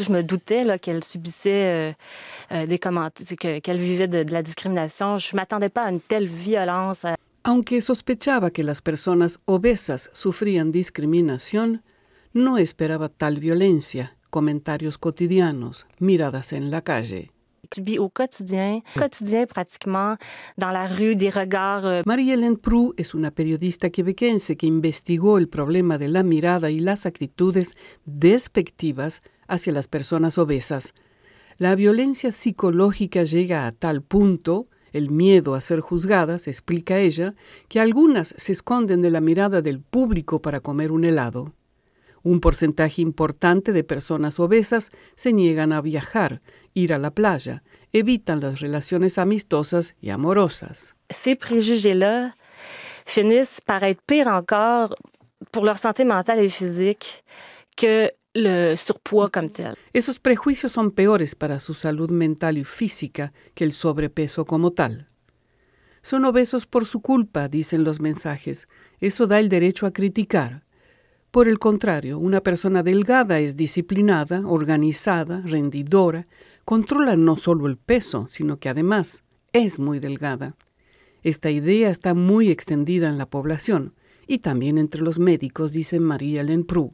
Je me doutais qu'elle subissait euh, euh, des commentaires, qu'elle vivait de, la discrimination. Je ne m'attendais pas à une telle violence. Aunque sospechaba que las personas obesas sufrían discriminación, no esperaba tal violencia, comentarios cotidianos, miradas en la calle. Au quotidien, quotidien pratiquement, dans la rue, des regards. Euh, Marie-Hélène Prou es una periodista quebequense que investigó el problema de la mirada y las actitudes despectivas hacia las personas obesas. La violencia psicológica llega a tal punto, el miedo a ser juzgadas, explica ella, que algunas se esconden de la mirada del público para comer un helado. Un porcentaje importante de personas obesas se niegan a viajar, ir a la playa, evitan las relaciones amistosas y amorosas. Ces préjugés-là finissent par être encore pour leur santé mentale et physique que le surpoids comme tel. Esos prejuicios son peores para su salud mental y física que el sobrepeso como tal. Son obesos por su culpa, dicen los mensajes. Eso da el derecho a criticar. Por el contrario, una persona delgada es disciplinada, organizada, rendidora, controla no solo el peso, sino que además es muy delgada. Esta idea está muy extendida en la población y también entre los médicos, dice María Lenprou.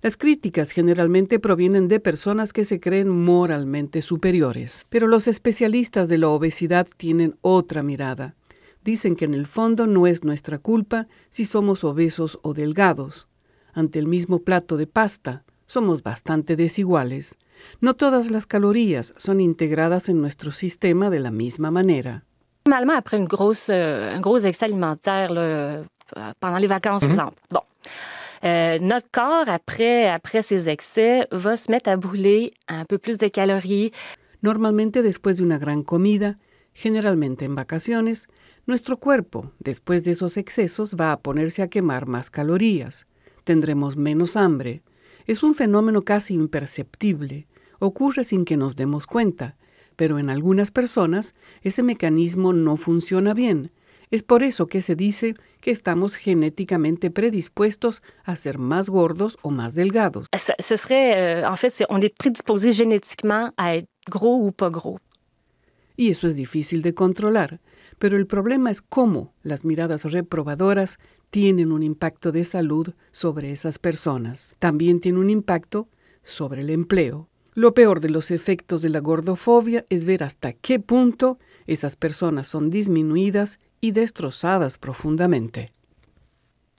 Las críticas generalmente provienen de personas que se creen moralmente superiores, pero los especialistas de la obesidad tienen otra mirada. Dicen que en el fondo no es nuestra culpa si somos obesos o delgados. Ante el mismo plato de pasta, somos bastante desiguales. No todas las calorías son integradas en nuestro sistema de la misma manera. Normalement, après une grosse, euh, un gros excès alimentaire là, pendant les vacances, par exemple. Bon. Euh, notre corps, après, après ces excès, va se mettre à brûler un peu plus de calories. Normalmente después de una gran comida, generalmente en vacaciones, nuestro cuerpo, después de esos excesos, va a ponerse a quemar más calorías. Tendremos menos hambre. Es un fenómeno casi imperceptible. Ocurre sin que nos demos cuenta, pero en algunas personas ese mecanismo no funciona bien es por eso que se dice que estamos genéticamente predispuestos a ser más gordos o más delgados. Ce serait, euh, en fait, on est prédisposé génétiquement à être gros ou pas gros. Y eso es difícil de controlar, pero el problema es cómo las miradas reprobadoras tienen un impacto de salud sobre esas personas. También tiene un impacto sobre el empleo. Lo peor de los efectos de la gordofobia es ver hasta qué punto esas personas son disminuidas y destrozadas profundamente.